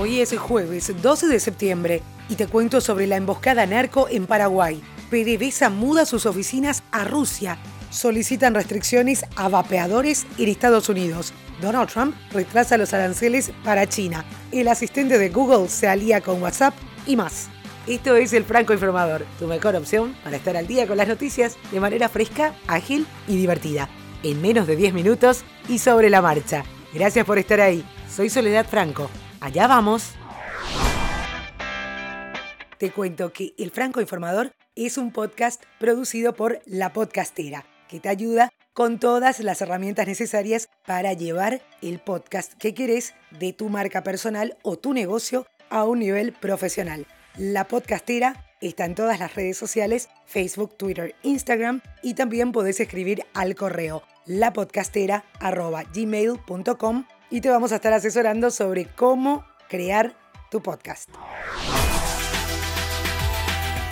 Hoy es jueves 12 de septiembre y te cuento sobre la emboscada narco en Paraguay. PDVSA muda sus oficinas a Rusia. Solicitan restricciones a vapeadores en Estados Unidos. Donald Trump retrasa los aranceles para China. El asistente de Google se alía con WhatsApp y más. Esto es el Franco Informador, tu mejor opción para estar al día con las noticias de manera fresca, ágil y divertida. En menos de 10 minutos y sobre la marcha. Gracias por estar ahí. Soy Soledad Franco. Allá vamos. Te cuento que El Franco Informador es un podcast producido por La Podcastera, que te ayuda con todas las herramientas necesarias para llevar el podcast que querés de tu marca personal o tu negocio a un nivel profesional. La Podcastera está en todas las redes sociales, Facebook, Twitter, Instagram y también podés escribir al correo lapodcastera.gmail.com y te vamos a estar asesorando sobre cómo crear tu podcast.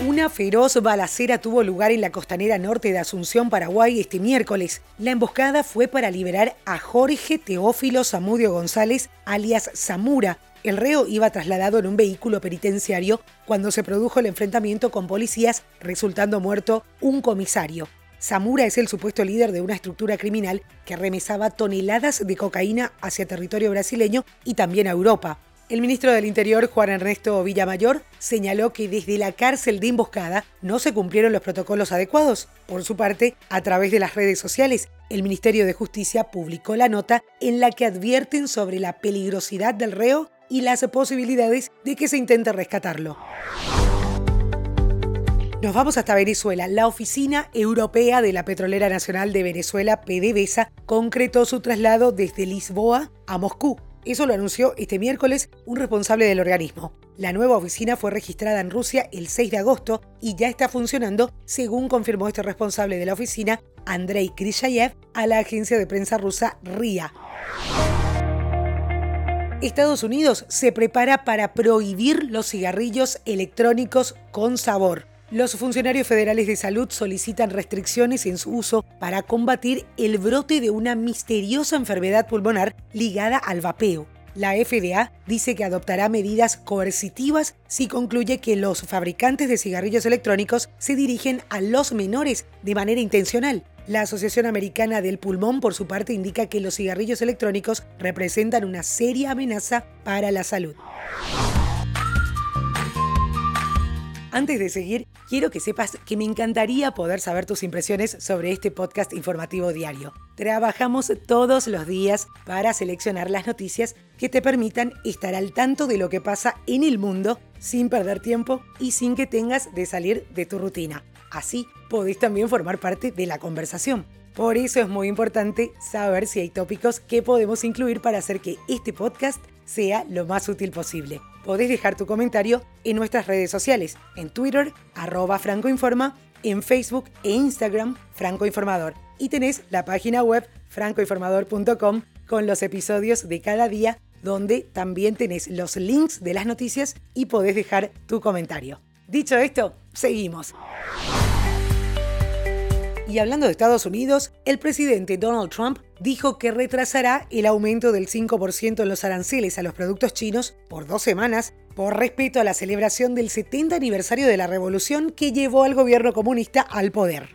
Una feroz balacera tuvo lugar en la costanera norte de Asunción, Paraguay, este miércoles. La emboscada fue para liberar a Jorge Teófilo Zamudio González, alias Zamura. El reo iba trasladado en un vehículo penitenciario cuando se produjo el enfrentamiento con policías, resultando muerto un comisario. Zamura es el supuesto líder de una estructura criminal que remesaba toneladas de cocaína hacia territorio brasileño y también a Europa. El ministro del Interior, Juan Ernesto Villamayor, señaló que desde la cárcel de emboscada no se cumplieron los protocolos adecuados. Por su parte, a través de las redes sociales, el Ministerio de Justicia publicó la nota en la que advierten sobre la peligrosidad del reo y las posibilidades de que se intente rescatarlo. Nos vamos hasta Venezuela. La Oficina Europea de la Petrolera Nacional de Venezuela, PDVSA, concretó su traslado desde Lisboa a Moscú. Eso lo anunció este miércoles un responsable del organismo. La nueva oficina fue registrada en Rusia el 6 de agosto y ya está funcionando, según confirmó este responsable de la oficina, Andrei Krishayev, a la agencia de prensa rusa RIA. Estados Unidos se prepara para prohibir los cigarrillos electrónicos con sabor. Los funcionarios federales de salud solicitan restricciones en su uso para combatir el brote de una misteriosa enfermedad pulmonar ligada al vapeo. La FDA dice que adoptará medidas coercitivas si concluye que los fabricantes de cigarrillos electrónicos se dirigen a los menores de manera intencional. La Asociación Americana del Pulmón, por su parte, indica que los cigarrillos electrónicos representan una seria amenaza para la salud. Antes de seguir, quiero que sepas que me encantaría poder saber tus impresiones sobre este podcast informativo diario. Trabajamos todos los días para seleccionar las noticias que te permitan estar al tanto de lo que pasa en el mundo sin perder tiempo y sin que tengas de salir de tu rutina. Así podés también formar parte de la conversación. Por eso es muy importante saber si hay tópicos que podemos incluir para hacer que este podcast sea lo más útil posible. Podés dejar tu comentario en nuestras redes sociales, en Twitter, arroba francoinforma, en Facebook e Instagram, francoinformador. Y tenés la página web francoinformador.com con los episodios de cada día, donde también tenés los links de las noticias y podés dejar tu comentario. Dicho esto, seguimos. Y hablando de Estados Unidos, el presidente Donald Trump dijo que retrasará el aumento del 5% en los aranceles a los productos chinos por dos semanas por respeto a la celebración del 70 aniversario de la revolución que llevó al gobierno comunista al poder.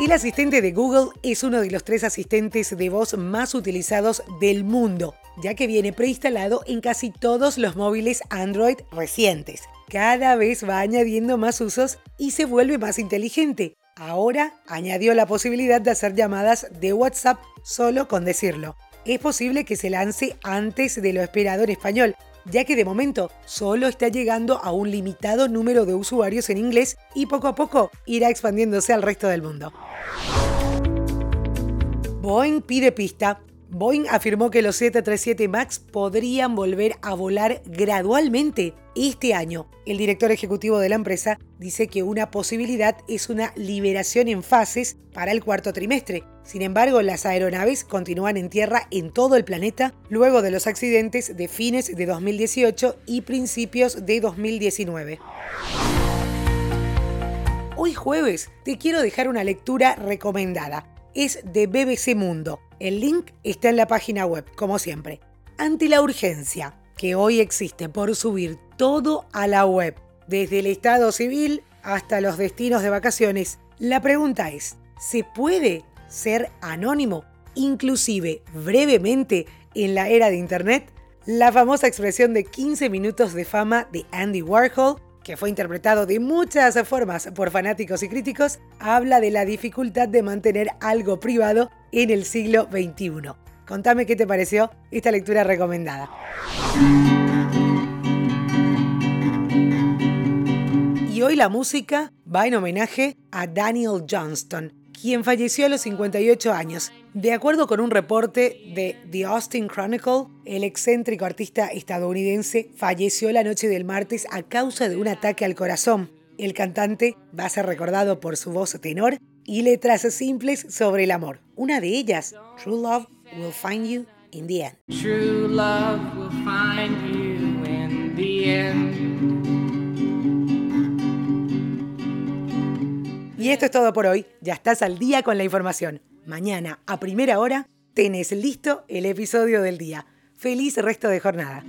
El asistente de Google es uno de los tres asistentes de voz más utilizados del mundo, ya que viene preinstalado en casi todos los móviles Android recientes cada vez va añadiendo más usos y se vuelve más inteligente. Ahora añadió la posibilidad de hacer llamadas de WhatsApp solo con decirlo. Es posible que se lance antes de lo esperado en español, ya que de momento solo está llegando a un limitado número de usuarios en inglés y poco a poco irá expandiéndose al resto del mundo. Boeing pide pista Boeing afirmó que los 737 MAX podrían volver a volar gradualmente este año. El director ejecutivo de la empresa dice que una posibilidad es una liberación en fases para el cuarto trimestre. Sin embargo, las aeronaves continúan en tierra en todo el planeta luego de los accidentes de fines de 2018 y principios de 2019. Hoy jueves te quiero dejar una lectura recomendada. Es de BBC Mundo el link está en la página web, como siempre. ante la urgencia que hoy existe por subir todo a la web, desde el estado civil hasta los destinos de vacaciones, la pregunta es, ¿se puede ser anónimo, inclusive brevemente, en la era de Internet? La famosa expresión de 15 minutos de fama de Andy Warhol, que fue interpretado de muchas formas por fanáticos y críticos, habla de la dificultad de mantener algo privado en el siglo XXI. Contame qué te pareció esta lectura recomendada. Y hoy la música va en homenaje a Daniel Johnston, quien falleció a los 58 años. De acuerdo con un reporte de The Austin Chronicle, el excéntrico artista estadounidense falleció la noche del martes a causa de un ataque al corazón. El cantante va a ser recordado por su voz tenor y letras simples sobre el amor. Una de ellas, True Love will find you in the end. True love will find you in the end. Y esto es todo por hoy. Ya estás al día con la información. Mañana, a primera hora, tenés listo el episodio del día. Feliz resto de jornada.